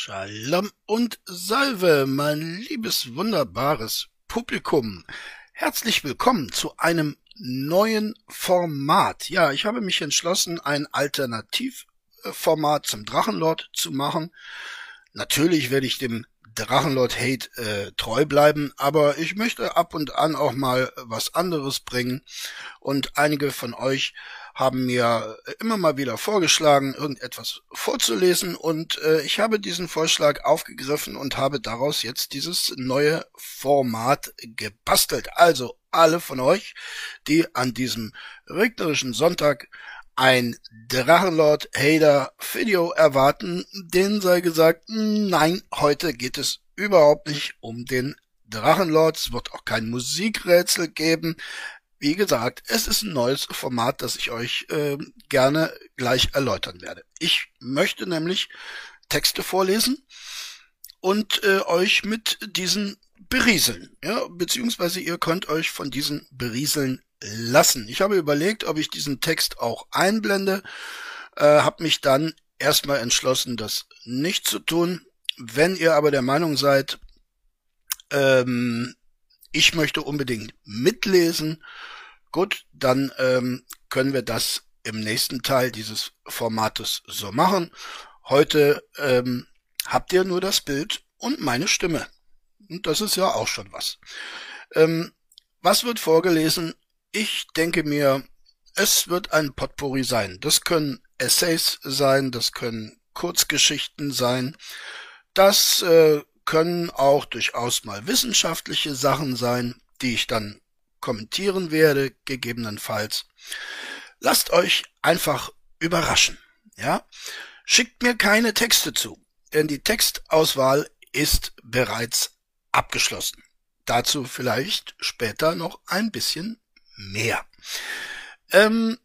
Shalom und Salve, mein liebes wunderbares Publikum. Herzlich willkommen zu einem neuen Format. Ja, ich habe mich entschlossen, ein Alternativformat zum Drachenlord zu machen. Natürlich werde ich dem Drachenlord Hate äh, treu bleiben, aber ich möchte ab und an auch mal was anderes bringen und einige von euch haben mir immer mal wieder vorgeschlagen, irgendetwas vorzulesen und äh, ich habe diesen Vorschlag aufgegriffen und habe daraus jetzt dieses neue Format gebastelt. Also alle von euch, die an diesem regnerischen Sonntag ein Drachenlord Hader Video erwarten, denen sei gesagt, nein, heute geht es überhaupt nicht um den Drachenlord. Es wird auch kein Musikrätsel geben. Wie gesagt, es ist ein neues Format, das ich euch äh, gerne gleich erläutern werde. Ich möchte nämlich Texte vorlesen und äh, euch mit diesen berieseln, ja, beziehungsweise ihr könnt euch von diesen berieseln lassen. Ich habe überlegt, ob ich diesen Text auch einblende, äh, habe mich dann erstmal entschlossen, das nicht zu tun. Wenn ihr aber der Meinung seid, ähm, ich möchte unbedingt mitlesen. Gut, dann ähm, können wir das im nächsten Teil dieses Formates so machen. Heute ähm, habt ihr nur das Bild und meine Stimme. Und das ist ja auch schon was. Ähm, was wird vorgelesen? Ich denke mir, es wird ein Potpourri sein. Das können Essays sein, das können Kurzgeschichten sein, das äh, können auch durchaus mal wissenschaftliche Sachen sein, die ich dann kommentieren werde, gegebenenfalls. Lasst euch einfach überraschen, ja? Schickt mir keine Texte zu, denn die Textauswahl ist bereits abgeschlossen. Dazu vielleicht später noch ein bisschen mehr. Ähm,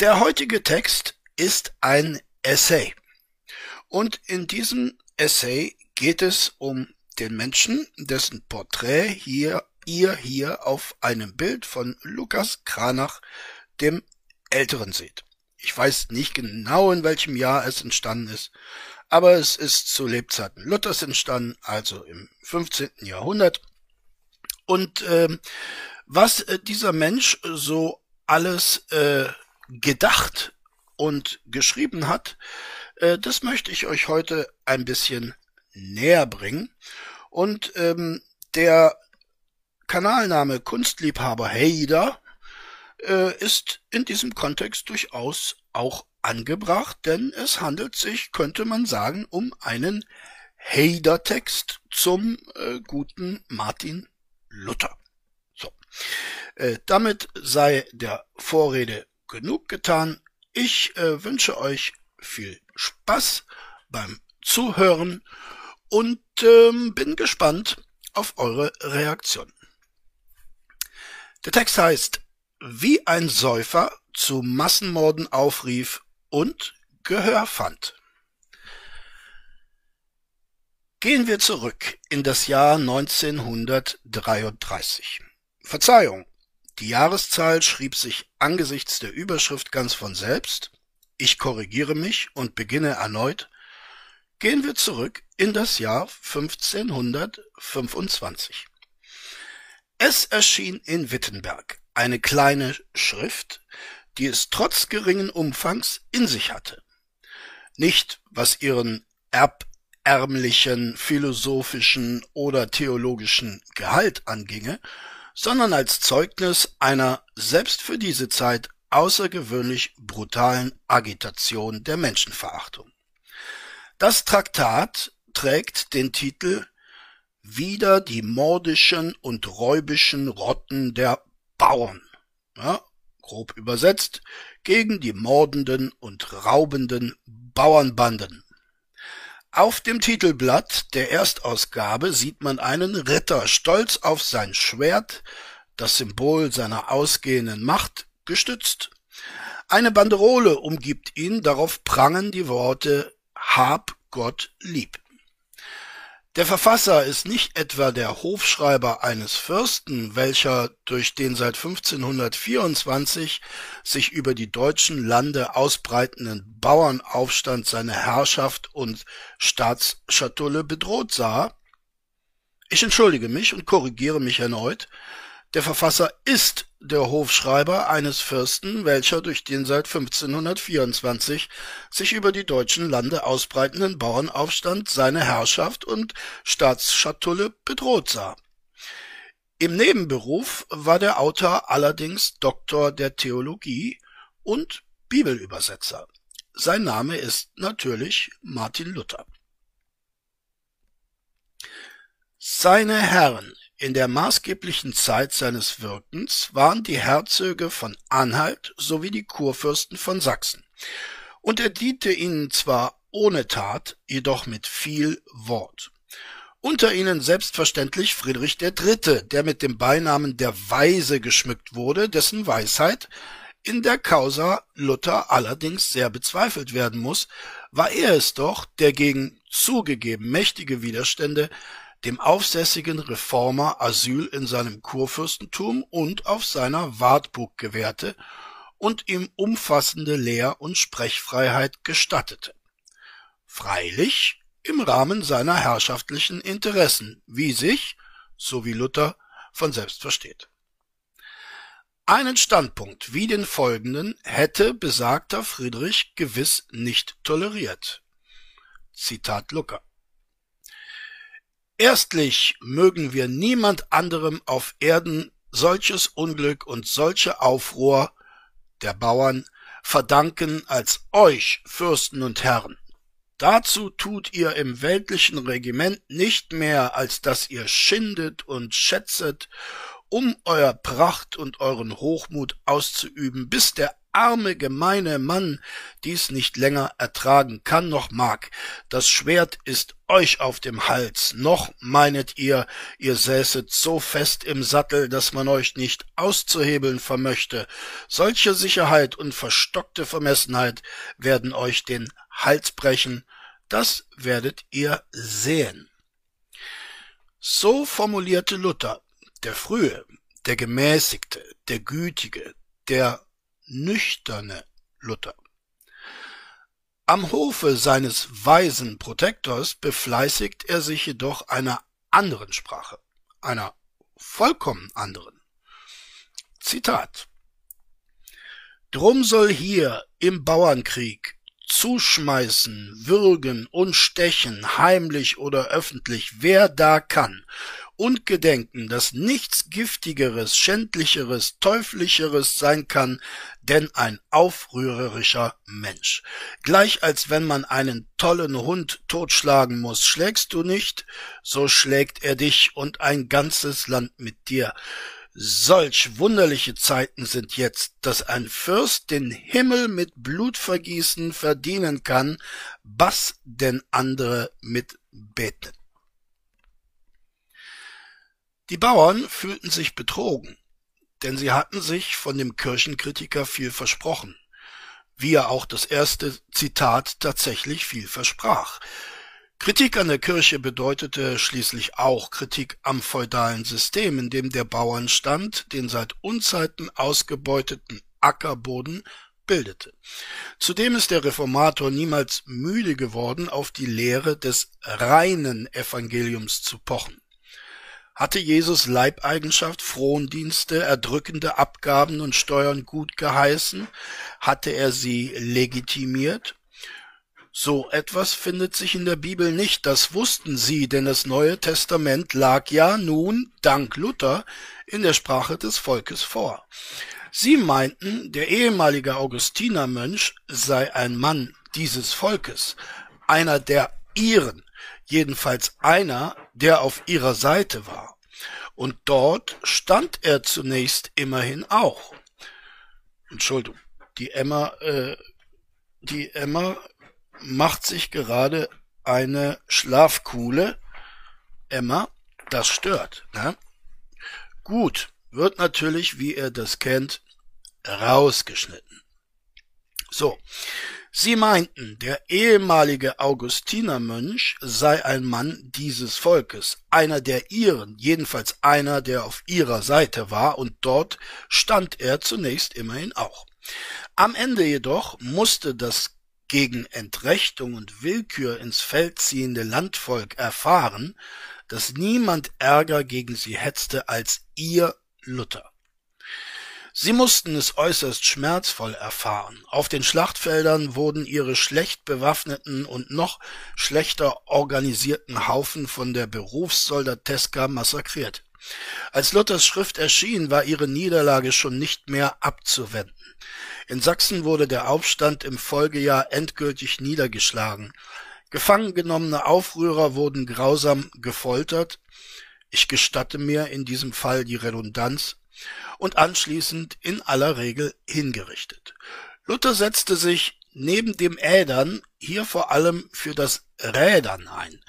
der heutige Text ist ein Essay. Und in diesem Essay geht es um den Menschen, dessen Porträt hier ihr hier auf einem Bild von Lukas Kranach, dem Älteren seht. Ich weiß nicht genau, in welchem Jahr es entstanden ist, aber es ist zu Lebzeiten Luthers entstanden, also im 15. Jahrhundert. Und äh, was äh, dieser Mensch so alles äh, gedacht und geschrieben hat, äh, das möchte ich euch heute ein bisschen näher bringen. Und ähm, der Kanalname Kunstliebhaber Heider äh, ist in diesem Kontext durchaus auch angebracht, denn es handelt sich, könnte man sagen, um einen Heider-Text zum äh, guten Martin Luther. So, äh, damit sei der Vorrede genug getan. Ich äh, wünsche euch viel Spaß beim Zuhören und ähm, bin gespannt auf eure Reaktion. Der Text heißt, wie ein Säufer zu Massenmorden aufrief und Gehör fand. Gehen wir zurück in das Jahr 1933. Verzeihung, die Jahreszahl schrieb sich angesichts der Überschrift ganz von selbst. Ich korrigiere mich und beginne erneut Gehen wir zurück in das Jahr 1525. Es erschien in Wittenberg eine kleine Schrift, die es trotz geringen Umfangs in sich hatte. Nicht was ihren erbärmlichen, philosophischen oder theologischen Gehalt anginge, sondern als Zeugnis einer selbst für diese Zeit außergewöhnlich brutalen Agitation der Menschenverachtung. Das Traktat trägt den Titel Wider die mordischen und räubischen Rotten der Bauern. Grob übersetzt, gegen die mordenden und raubenden Bauernbanden. Auf dem Titelblatt der Erstausgabe sieht man einen Ritter stolz auf sein Schwert, das Symbol seiner ausgehenden Macht, gestützt. Eine Banderole umgibt ihn, darauf prangen die Worte hab Gott lieb. Der Verfasser ist nicht etwa der Hofschreiber eines Fürsten, welcher durch den seit 1524 sich über die deutschen Lande ausbreitenden Bauernaufstand seine Herrschaft und Staatsschatulle bedroht sah. Ich entschuldige mich und korrigiere mich erneut. Der Verfasser ist der Hofschreiber eines Fürsten, welcher durch den seit 1524 sich über die deutschen Lande ausbreitenden Bauernaufstand seine Herrschaft und Staatsschatulle bedroht sah. Im Nebenberuf war der Autor allerdings Doktor der Theologie und Bibelübersetzer. Sein Name ist natürlich Martin Luther. Seine Herren in der maßgeblichen Zeit seines Wirkens waren die Herzöge von Anhalt sowie die Kurfürsten von Sachsen, und er diente ihnen zwar ohne Tat, jedoch mit viel Wort. Unter ihnen selbstverständlich Friedrich III., der mit dem Beinamen der Weise geschmückt wurde, dessen Weisheit in der Causa Luther allerdings sehr bezweifelt werden muss, war er es doch, der gegen zugegeben mächtige Widerstände dem aufsässigen Reformer Asyl in seinem Kurfürstentum und auf seiner Wartburg gewährte und ihm umfassende Lehr- und Sprechfreiheit gestattete. Freilich im Rahmen seiner herrschaftlichen Interessen, wie sich, so wie Luther, von selbst versteht. Einen Standpunkt wie den folgenden hätte besagter Friedrich gewiss nicht toleriert. Zitat Lucker. Erstlich mögen wir niemand anderem auf Erden solches Unglück und solche Aufruhr der Bauern verdanken als euch, Fürsten und Herren. Dazu tut ihr im weltlichen Regiment nicht mehr, als dass ihr schindet und schätzet, um euer Pracht und euren Hochmut auszuüben, bis der arme, gemeine Mann dies nicht länger ertragen kann noch mag. Das Schwert ist euch auf dem Hals, noch meinet ihr, ihr säßet so fest im Sattel, dass man euch nicht auszuhebeln vermöchte. Solche Sicherheit und verstockte Vermessenheit werden euch den Hals brechen, das werdet ihr sehen. So formulierte Luther, der frühe, der gemäßigte, der gütige, der nüchterne Luther. Am Hofe seines weisen Protektors befleißigt er sich jedoch einer anderen Sprache, einer vollkommen anderen. Zitat Drum soll hier im Bauernkrieg zuschmeißen, würgen und stechen, heimlich oder öffentlich, wer da kann, und gedenken, dass nichts giftigeres, schändlicheres, teuflischeres sein kann, denn ein aufrührerischer Mensch. Gleich als wenn man einen tollen Hund totschlagen muss, schlägst du nicht, so schlägt er dich und ein ganzes Land mit dir. Solch wunderliche Zeiten sind jetzt, dass ein Fürst den Himmel mit Blutvergießen verdienen kann, was denn andere mit beten. Die Bauern fühlten sich betrogen, denn sie hatten sich von dem Kirchenkritiker viel versprochen, wie er auch das erste Zitat tatsächlich viel versprach. Kritik an der Kirche bedeutete schließlich auch Kritik am feudalen System, in dem der Bauernstand den seit Unzeiten ausgebeuteten Ackerboden bildete. Zudem ist der Reformator niemals müde geworden, auf die Lehre des reinen Evangeliums zu pochen. Hatte Jesus Leibeigenschaft, Frondienste, erdrückende Abgaben und Steuern gut geheißen? Hatte er sie legitimiert? So etwas findet sich in der Bibel nicht, das wussten sie, denn das Neue Testament lag ja nun, dank Luther, in der Sprache des Volkes vor. Sie meinten, der ehemalige Augustinermönch sei ein Mann dieses Volkes, einer der ihren, jedenfalls einer, der auf ihrer Seite war. Und dort stand er zunächst immerhin auch. Entschuldigung, die Emma, äh, die Emma macht sich gerade eine Schlafkuhle. Emma, das stört. Ne? Gut, wird natürlich, wie ihr das kennt, rausgeschnitten. So, Sie meinten, der ehemalige Augustinermönch sei ein Mann dieses Volkes, einer der ihren, jedenfalls einer, der auf ihrer Seite war, und dort stand er zunächst immerhin auch. Am Ende jedoch musste das gegen Entrechtung und Willkür ins Feld ziehende Landvolk erfahren, dass niemand ärger gegen sie hetzte als ihr Luther. Sie mussten es äußerst schmerzvoll erfahren. Auf den Schlachtfeldern wurden ihre schlecht bewaffneten und noch schlechter organisierten Haufen von der Berufssoldateska massakriert. Als Luthers Schrift erschien, war ihre Niederlage schon nicht mehr abzuwenden. In Sachsen wurde der Aufstand im Folgejahr endgültig niedergeschlagen. Gefangen genommene Aufrührer wurden grausam gefoltert. Ich gestatte mir in diesem Fall die Redundanz und anschließend in aller Regel hingerichtet. Luther setzte sich neben dem Ädern hier vor allem für das Rädern ein.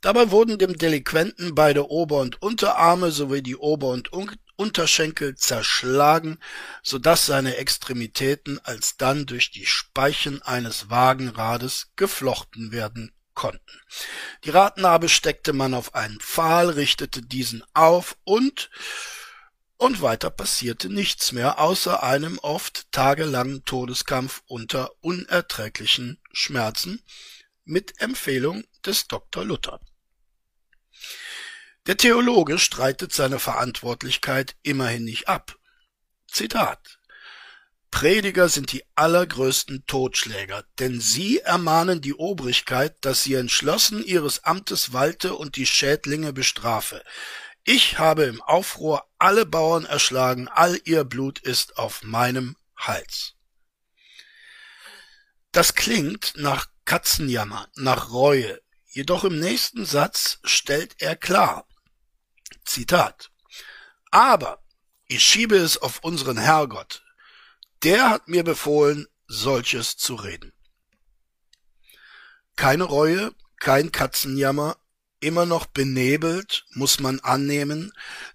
Dabei wurden dem Delinquenten beide Ober- und Unterarme sowie die Ober- und Unterschenkel zerschlagen, so dass seine Extremitäten alsdann durch die Speichen eines Wagenrades geflochten werden konnten. Die Radnabe steckte man auf einen Pfahl, richtete diesen auf und und weiter passierte nichts mehr außer einem oft tagelangen Todeskampf unter unerträglichen Schmerzen mit Empfehlung des Dr. Luther. Der Theologe streitet seine Verantwortlichkeit immerhin nicht ab. Zitat Prediger sind die allergrößten Totschläger, denn sie ermahnen die Obrigkeit, dass sie entschlossen ihres Amtes walte und die Schädlinge bestrafe. Ich habe im Aufruhr alle Bauern erschlagen, all ihr Blut ist auf meinem Hals. Das klingt nach Katzenjammer, nach Reue, jedoch im nächsten Satz stellt er klar, Zitat, aber ich schiebe es auf unseren Herrgott, der hat mir befohlen, solches zu reden. Keine Reue, kein Katzenjammer, immer noch benebelt, muss man annehmen,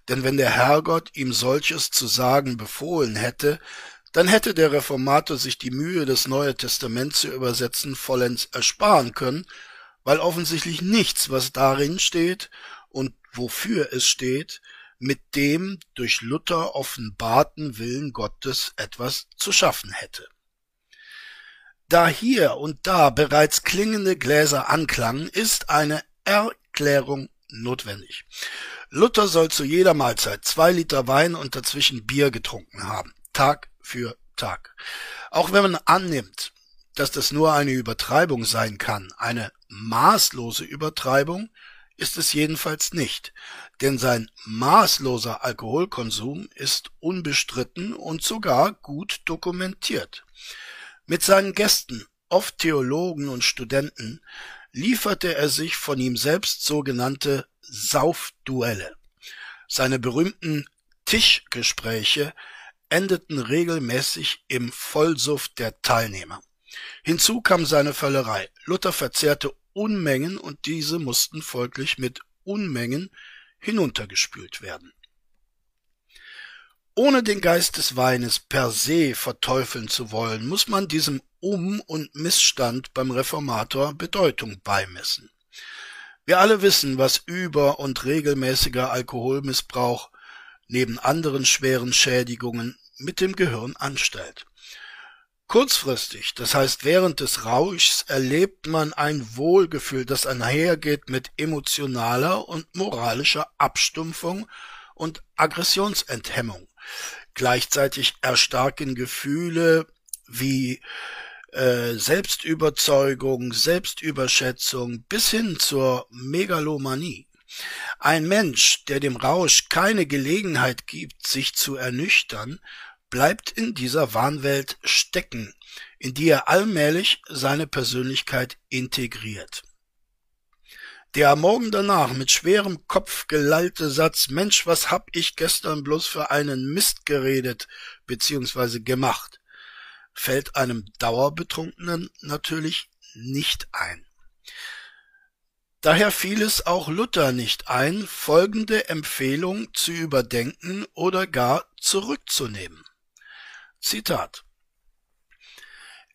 denn wenn der Herrgott ihm solches zu sagen befohlen hätte, dann hätte der Reformator sich die Mühe, das Neue Testament zu übersetzen, vollends ersparen können, weil offensichtlich nichts, was darin steht und wofür es steht, mit dem durch Luther offenbarten Willen Gottes etwas zu schaffen hätte. Da hier und da bereits klingende Gläser anklangen, ist eine Erklärung notwendig. Luther soll zu jeder Mahlzeit zwei Liter Wein und dazwischen Bier getrunken haben, Tag für Tag. Auch wenn man annimmt, dass das nur eine Übertreibung sein kann, eine maßlose Übertreibung, ist es jedenfalls nicht, denn sein maßloser Alkoholkonsum ist unbestritten und sogar gut dokumentiert. Mit seinen Gästen, oft Theologen und Studenten, lieferte er sich von ihm selbst sogenannte Saufduelle. Seine berühmten Tischgespräche endeten regelmäßig im Vollsuff der Teilnehmer. Hinzu kam seine Völlerei. Luther verzehrte Unmengen und diese mussten folglich mit Unmengen hinuntergespült werden. Ohne den Geist des Weines per se verteufeln zu wollen, muss man diesem Um- und Missstand beim Reformator Bedeutung beimessen. Wir alle wissen, was über- und regelmäßiger Alkoholmissbrauch neben anderen schweren Schädigungen mit dem Gehirn anstellt. Kurzfristig, das heißt während des Rauschs, erlebt man ein Wohlgefühl, das einhergeht mit emotionaler und moralischer Abstumpfung und Aggressionsenthemmung. Gleichzeitig erstarken Gefühle wie äh, Selbstüberzeugung, Selbstüberschätzung bis hin zur Megalomanie. Ein Mensch, der dem Rausch keine Gelegenheit gibt, sich zu ernüchtern, bleibt in dieser Wahnwelt stecken, in die er allmählich seine Persönlichkeit integriert. Der am Morgen danach mit schwerem Kopf gelallte Satz Mensch, was hab ich gestern bloß für einen Mist geredet bzw. gemacht, fällt einem Dauerbetrunkenen natürlich nicht ein. Daher fiel es auch Luther nicht ein, folgende Empfehlung zu überdenken oder gar zurückzunehmen. Zitat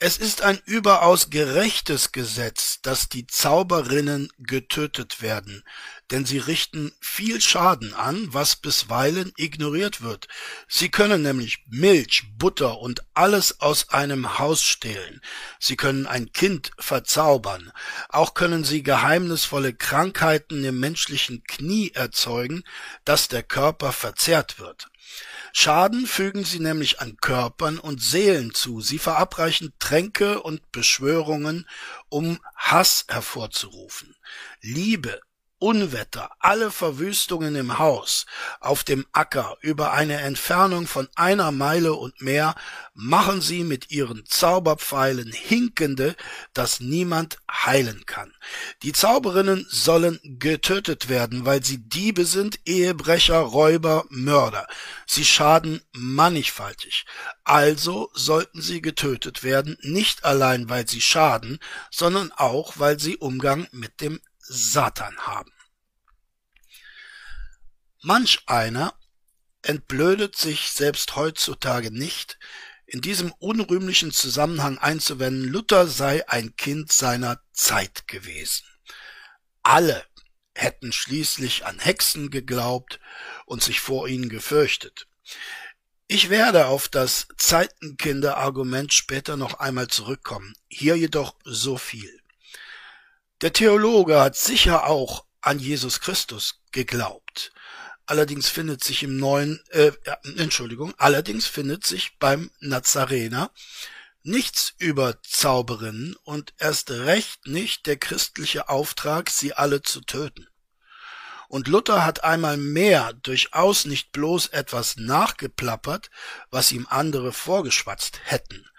Es ist ein überaus gerechtes Gesetz, dass die Zauberinnen getötet werden, denn sie richten viel Schaden an, was bisweilen ignoriert wird. Sie können nämlich Milch, Butter und alles aus einem Haus stehlen. Sie können ein Kind verzaubern. Auch können sie geheimnisvolle Krankheiten im menschlichen Knie erzeugen, dass der Körper verzerrt wird. Schaden fügen sie nämlich an Körpern und Seelen zu. Sie verabreichen Tränke und Beschwörungen, um Hass hervorzurufen. Liebe, Unwetter, alle Verwüstungen im Haus, auf dem Acker, über eine Entfernung von einer Meile und mehr, machen sie mit ihren Zauberpfeilen Hinkende, dass niemand heilen kann. Die Zauberinnen sollen getötet werden, weil sie Diebe sind, Ehebrecher, Räuber, Mörder. Sie schaden mannigfaltig. Also sollten sie getötet werden, nicht allein weil sie schaden, sondern auch weil sie Umgang mit dem Satan haben. Manch einer entblödet sich selbst heutzutage nicht, in diesem unrühmlichen Zusammenhang einzuwenden, Luther sei ein Kind seiner Zeit gewesen. Alle hätten schließlich an Hexen geglaubt und sich vor ihnen gefürchtet. Ich werde auf das Zeitenkinder-Argument später noch einmal zurückkommen, hier jedoch so viel. Der Theologe hat sicher auch an Jesus Christus geglaubt. Allerdings findet sich im neuen, äh, Entschuldigung, allerdings findet sich beim Nazarener nichts über Zauberinnen und erst recht nicht der christliche Auftrag, sie alle zu töten. Und Luther hat einmal mehr durchaus nicht bloß etwas nachgeplappert, was ihm andere vorgeschwatzt hätten.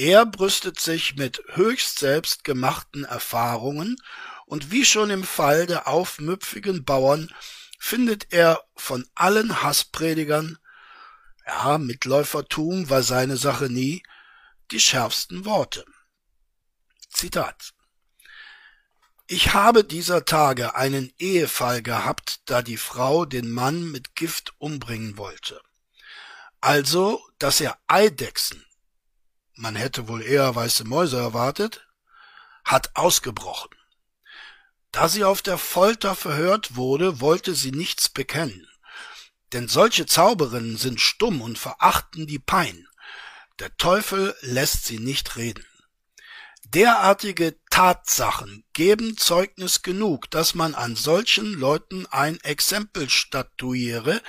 Er brüstet sich mit höchst selbstgemachten Erfahrungen und wie schon im Fall der aufmüpfigen Bauern findet er von allen Hasspredigern, ja, Mitläufertum war seine Sache nie, die schärfsten Worte. Zitat. Ich habe dieser Tage einen Ehefall gehabt, da die Frau den Mann mit Gift umbringen wollte. Also, dass er Eidechsen, man hätte wohl eher weiße Mäuse erwartet, hat ausgebrochen. Da sie auf der Folter verhört wurde, wollte sie nichts bekennen. Denn solche Zauberinnen sind stumm und verachten die Pein. Der Teufel lässt sie nicht reden. Derartige Tatsachen geben Zeugnis genug, dass man an solchen Leuten ein Exempel statuiere,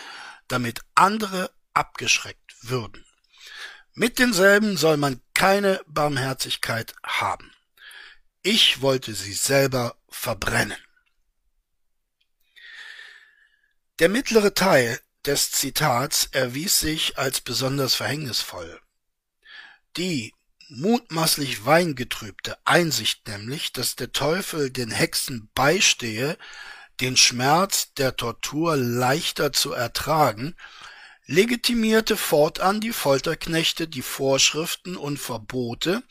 damit andere abgeschreckt würden. Mit denselben soll man keine Barmherzigkeit haben. Ich wollte sie selber verbrennen. Der mittlere Teil des Zitats erwies sich als besonders verhängnisvoll. Die mutmaßlich weingetrübte Einsicht nämlich, dass der Teufel den Hexen beistehe, den Schmerz der Tortur leichter zu ertragen, legitimierte fortan die Folterknechte die Vorschriften und Verbote,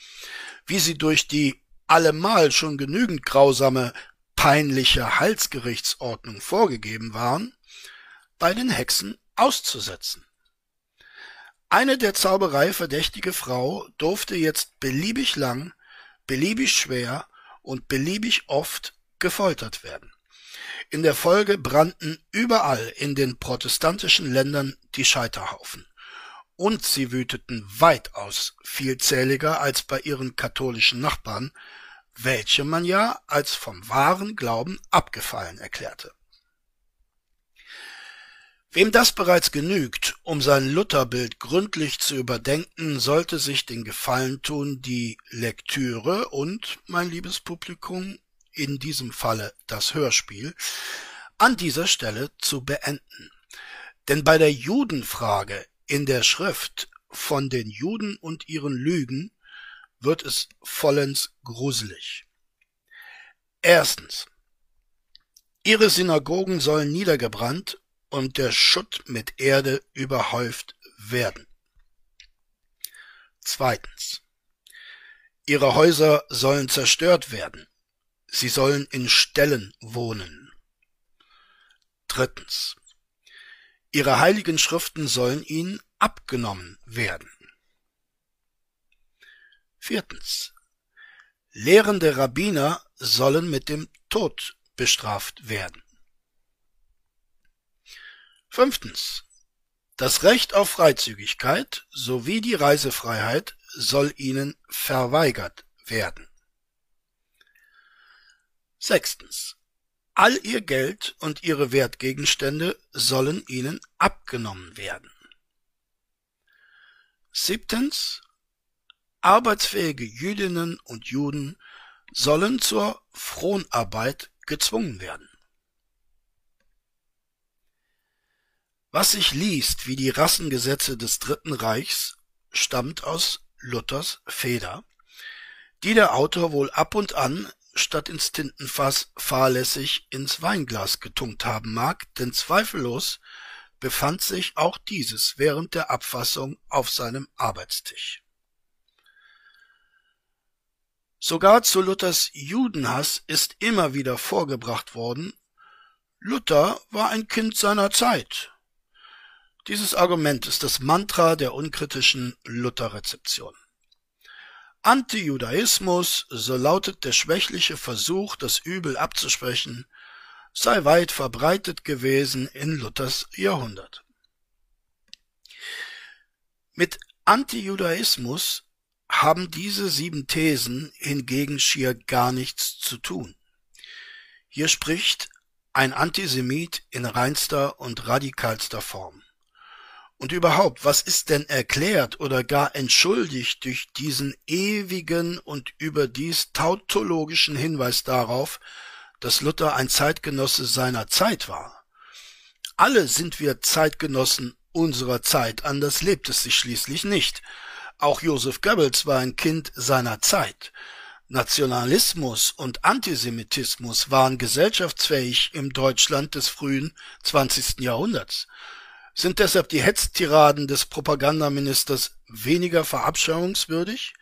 wie sie durch die allemal schon genügend grausame, peinliche Halsgerichtsordnung vorgegeben waren, bei den Hexen auszusetzen. Eine der Zauberei verdächtige Frau durfte jetzt beliebig lang, beliebig schwer und beliebig oft gefoltert werden. In der Folge brannten überall in den protestantischen Ländern die Scheiterhaufen und sie wüteten weitaus vielzähliger als bei ihren katholischen Nachbarn, welche man ja als vom wahren Glauben abgefallen erklärte. Wem das bereits genügt, um sein Lutherbild gründlich zu überdenken, sollte sich den Gefallen tun, die Lektüre und, mein liebes Publikum, in diesem Falle das Hörspiel, an dieser Stelle zu beenden. Denn bei der Judenfrage in der Schrift von den Juden und ihren Lügen wird es vollends gruselig. Erstens. Ihre Synagogen sollen niedergebrannt und der Schutt mit Erde überhäuft werden. Zweitens. Ihre Häuser sollen zerstört werden. Sie sollen in Ställen wohnen. Drittens. Ihre heiligen Schriften sollen ihnen abgenommen werden. Viertens. Lehrende Rabbiner sollen mit dem Tod bestraft werden. Fünftens. Das Recht auf Freizügigkeit sowie die Reisefreiheit soll ihnen verweigert werden. Sechstens. All ihr Geld und ihre Wertgegenstände sollen ihnen abgenommen werden. Siebtens. Arbeitsfähige Jüdinnen und Juden sollen zur Fronarbeit gezwungen werden. Was sich liest wie die Rassengesetze des Dritten Reichs, stammt aus Luthers Feder, die der Autor wohl ab und an statt ins Tintenfass fahrlässig ins Weinglas getunkt haben mag, denn zweifellos befand sich auch dieses während der Abfassung auf seinem Arbeitstisch. Sogar zu Luthers Judenhass ist immer wieder vorgebracht worden, Luther war ein Kind seiner Zeit. Dieses Argument ist das Mantra der unkritischen Luther-Rezeption. Antijudaismus, so lautet der schwächliche Versuch, das Übel abzusprechen, sei weit verbreitet gewesen in Luthers Jahrhundert. Mit Antijudaismus haben diese sieben Thesen hingegen schier gar nichts zu tun. Hier spricht ein Antisemit in reinster und radikalster Form. Und überhaupt, was ist denn erklärt oder gar entschuldigt durch diesen ewigen und überdies tautologischen Hinweis darauf, dass Luther ein Zeitgenosse seiner Zeit war? Alle sind wir Zeitgenossen unserer Zeit, anders lebt es sich schließlich nicht. Auch Joseph Goebbels war ein Kind seiner Zeit. Nationalismus und Antisemitismus waren gesellschaftsfähig im Deutschland des frühen 20. Jahrhunderts. Sind deshalb die Hetztiraden des Propagandaministers weniger verabscheuungswürdig?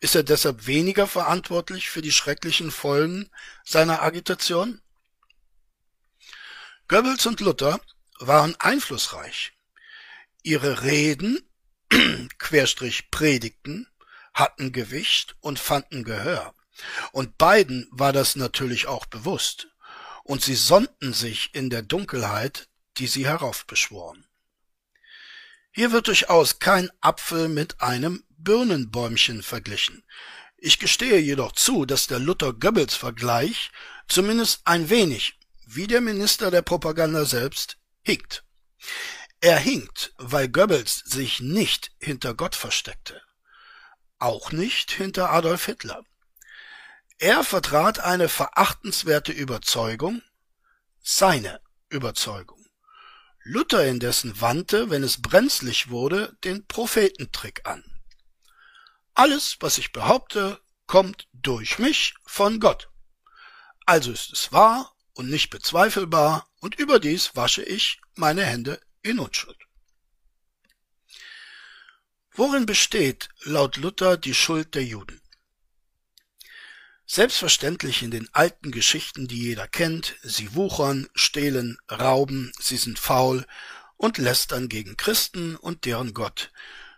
Ist er deshalb weniger verantwortlich für die schrecklichen Folgen seiner Agitation? Goebbels und Luther waren einflussreich. Ihre Reden, Querstrich Predigten, hatten Gewicht und fanden Gehör. Und beiden war das natürlich auch bewusst. Und sie sonnten sich in der Dunkelheit, die sie heraufbeschworen. Hier wird durchaus kein Apfel mit einem Birnenbäumchen verglichen. Ich gestehe jedoch zu, dass der Luther-Goebbels-Vergleich zumindest ein wenig, wie der Minister der Propaganda selbst, hinkt. Er hinkt, weil Goebbels sich nicht hinter Gott versteckte. Auch nicht hinter Adolf Hitler. Er vertrat eine verachtenswerte Überzeugung, seine Überzeugung. Luther indessen wandte, wenn es brenzlig wurde, den Prophetentrick an. Alles, was ich behaupte, kommt durch mich von Gott. Also ist es wahr und nicht bezweifelbar, und überdies wasche ich meine Hände in Unschuld. Worin besteht laut Luther die Schuld der Juden? Selbstverständlich in den alten Geschichten, die jeder kennt, sie wuchern, stehlen, rauben, sie sind faul und lästern gegen Christen und deren Gott.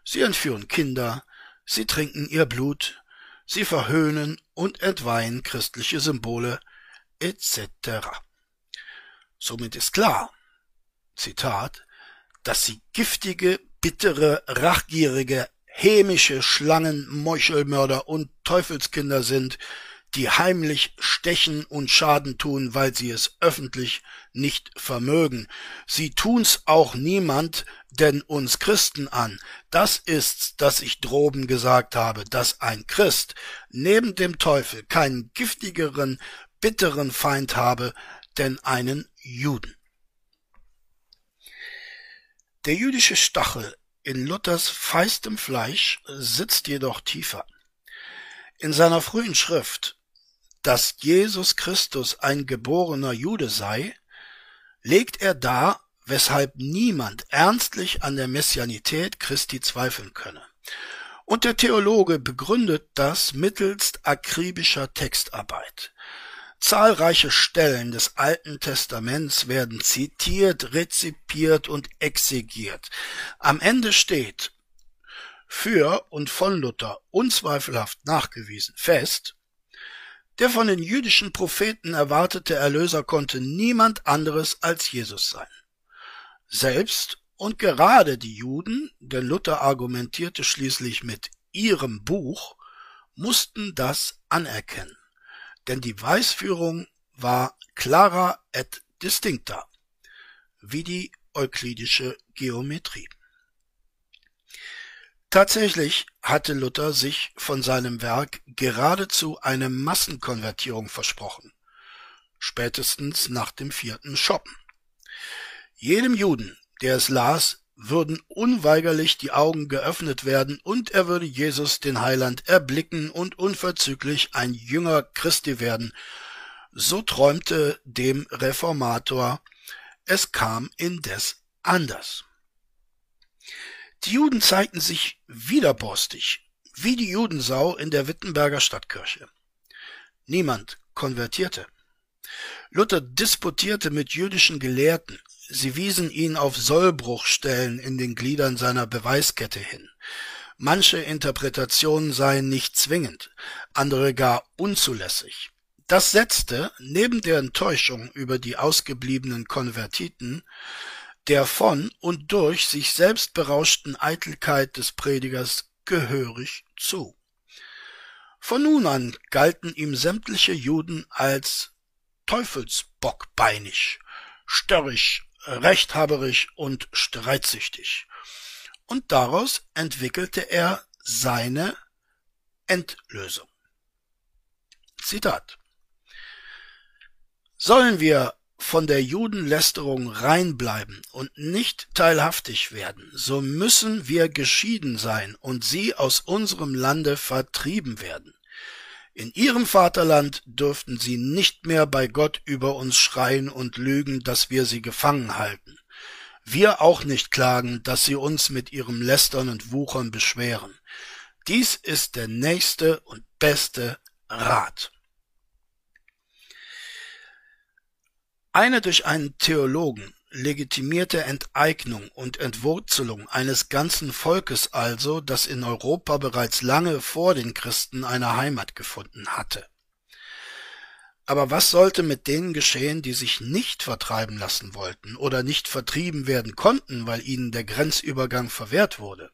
Sie entführen Kinder, sie trinken ihr Blut, sie verhöhnen und entweihen christliche Symbole etc. Somit ist klar, Zitat, dass sie giftige, bittere, rachgierige, hämische Schlangen, Meuchelmörder und Teufelskinder sind, die heimlich stechen und Schaden tun, weil sie es öffentlich nicht vermögen. Sie tun's auch niemand, denn uns Christen an. Das ist's, das ich droben gesagt habe, dass ein Christ neben dem Teufel keinen giftigeren, bitteren Feind habe, denn einen Juden. Der jüdische Stachel in Luthers feistem Fleisch sitzt jedoch tiefer. In seiner frühen Schrift dass Jesus Christus ein geborener Jude sei, legt er dar, weshalb niemand ernstlich an der Messianität Christi zweifeln könne. Und der Theologe begründet das mittelst akribischer Textarbeit. Zahlreiche Stellen des Alten Testaments werden zitiert, rezipiert und exegiert. Am Ende steht, für und von Luther unzweifelhaft nachgewiesen fest, der von den jüdischen Propheten erwartete Erlöser konnte niemand anderes als Jesus sein. Selbst und gerade die Juden, denn Luther argumentierte schließlich mit ihrem Buch, mussten das anerkennen, denn die Weisführung war clara et distincta, wie die euklidische Geometrie. Tatsächlich hatte Luther sich von seinem Werk geradezu eine Massenkonvertierung versprochen, spätestens nach dem vierten Schoppen. Jedem Juden, der es las, würden unweigerlich die Augen geöffnet werden und er würde Jesus den Heiland erblicken und unverzüglich ein Jünger Christi werden. So träumte dem Reformator, es kam indes anders. Die Juden zeigten sich widerborstig, wie die Judensau in der Wittenberger Stadtkirche. Niemand konvertierte. Luther disputierte mit jüdischen Gelehrten. Sie wiesen ihn auf Sollbruchstellen in den Gliedern seiner Beweiskette hin. Manche Interpretationen seien nicht zwingend, andere gar unzulässig. Das setzte, neben der Enttäuschung über die ausgebliebenen Konvertiten, der von und durch sich selbst berauschten Eitelkeit des Predigers gehörig zu. Von nun an galten ihm sämtliche Juden als teufelsbockbeinig, störrisch, rechthaberisch und streitsüchtig. Und daraus entwickelte er seine Endlösung. Zitat Sollen wir von der Judenlästerung rein bleiben und nicht teilhaftig werden, so müssen wir geschieden sein und sie aus unserem Lande vertrieben werden. In ihrem Vaterland dürften sie nicht mehr bei Gott über uns schreien und lügen, dass wir sie gefangen halten. Wir auch nicht klagen, dass sie uns mit ihrem Lästern und Wuchern beschweren. Dies ist der nächste und beste Rat. Eine durch einen Theologen legitimierte Enteignung und Entwurzelung eines ganzen Volkes also, das in Europa bereits lange vor den Christen eine Heimat gefunden hatte. Aber was sollte mit denen geschehen, die sich nicht vertreiben lassen wollten oder nicht vertrieben werden konnten, weil ihnen der Grenzübergang verwehrt wurde?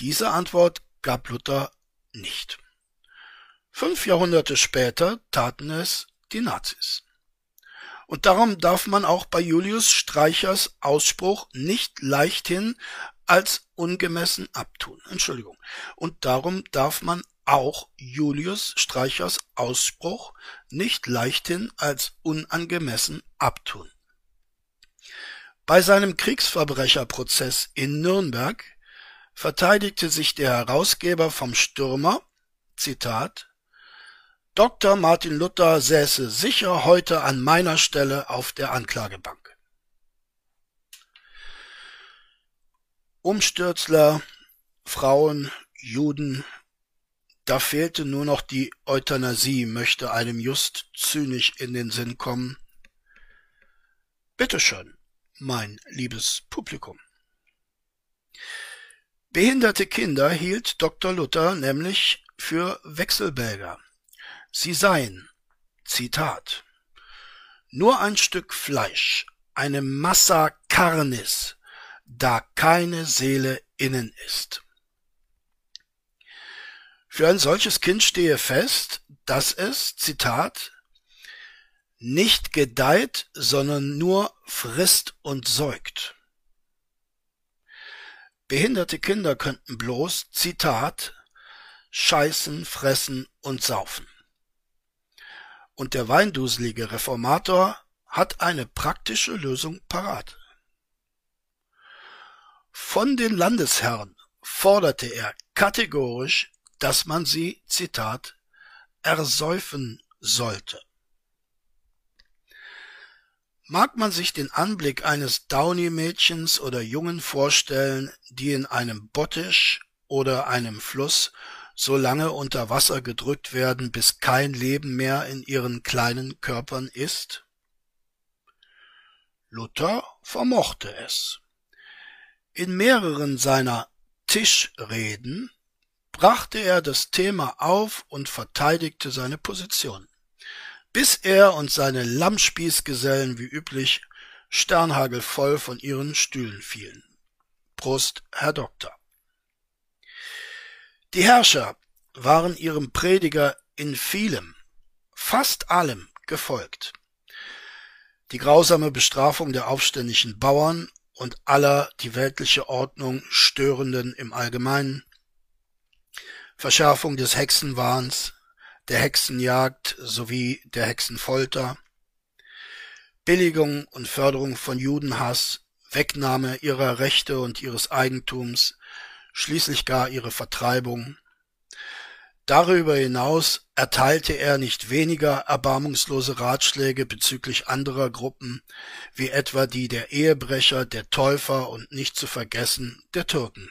Diese Antwort gab Luther nicht. Fünf Jahrhunderte später taten es die Nazis. Und darum darf man auch bei Julius Streichers Ausspruch nicht leichthin als ungemessen abtun. Entschuldigung. Und darum darf man auch Julius Streichers Ausspruch nicht leichthin als unangemessen abtun. Bei seinem Kriegsverbrecherprozess in Nürnberg verteidigte sich der Herausgeber vom Stürmer, Zitat, Dr. Martin Luther säße sicher heute an meiner Stelle auf der Anklagebank. Umstürzler, Frauen, Juden, da fehlte nur noch die Euthanasie, möchte einem just zynisch in den Sinn kommen. Bitteschön, mein liebes Publikum. Behinderte Kinder hielt Dr. Luther nämlich für Wechselbälger. Sie seien, Zitat, nur ein Stück Fleisch, eine Massa Carnis, da keine Seele innen ist. Für ein solches Kind stehe fest, dass es, Zitat, nicht gedeiht, sondern nur frisst und säugt. Behinderte Kinder könnten bloß, Zitat, scheißen, fressen und saufen und der weinduselige Reformator hat eine praktische Lösung parat. Von den Landesherren forderte er kategorisch, dass man sie, Zitat, ersäufen sollte. Mag man sich den Anblick eines Downy-Mädchens oder Jungen vorstellen, die in einem Bottich oder einem Fluss so lange unter Wasser gedrückt werden, bis kein Leben mehr in ihren kleinen Körpern ist? Luther vermochte es. In mehreren seiner Tischreden brachte er das Thema auf und verteidigte seine Position, bis er und seine Lammspießgesellen wie üblich sternhagelvoll von ihren Stühlen fielen. Prost, Herr Doktor. Die Herrscher waren ihrem Prediger in vielem, fast allem gefolgt. Die grausame Bestrafung der aufständischen Bauern und aller die weltliche Ordnung Störenden im Allgemeinen, Verschärfung des Hexenwahns, der Hexenjagd sowie der Hexenfolter, Billigung und Förderung von Judenhass, Wegnahme ihrer Rechte und ihres Eigentums, schließlich gar ihre Vertreibung, Darüber hinaus erteilte er nicht weniger erbarmungslose Ratschläge bezüglich anderer Gruppen, wie etwa die der Ehebrecher, der Täufer und nicht zu vergessen der Türken.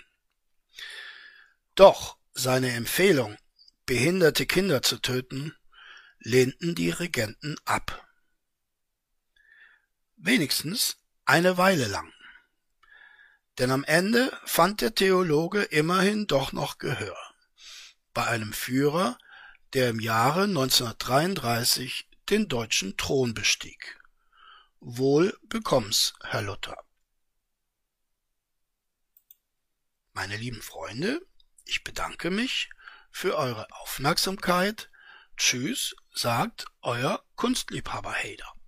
Doch seine Empfehlung, behinderte Kinder zu töten, lehnten die Regenten ab. Wenigstens eine Weile lang. Denn am Ende fand der Theologe immerhin doch noch Gehör bei einem Führer, der im Jahre 1933 den deutschen Thron bestieg. Wohl bekomm's, Herr Luther. Meine lieben Freunde, ich bedanke mich für eure Aufmerksamkeit. Tschüss, sagt euer Kunstliebhaber Hader.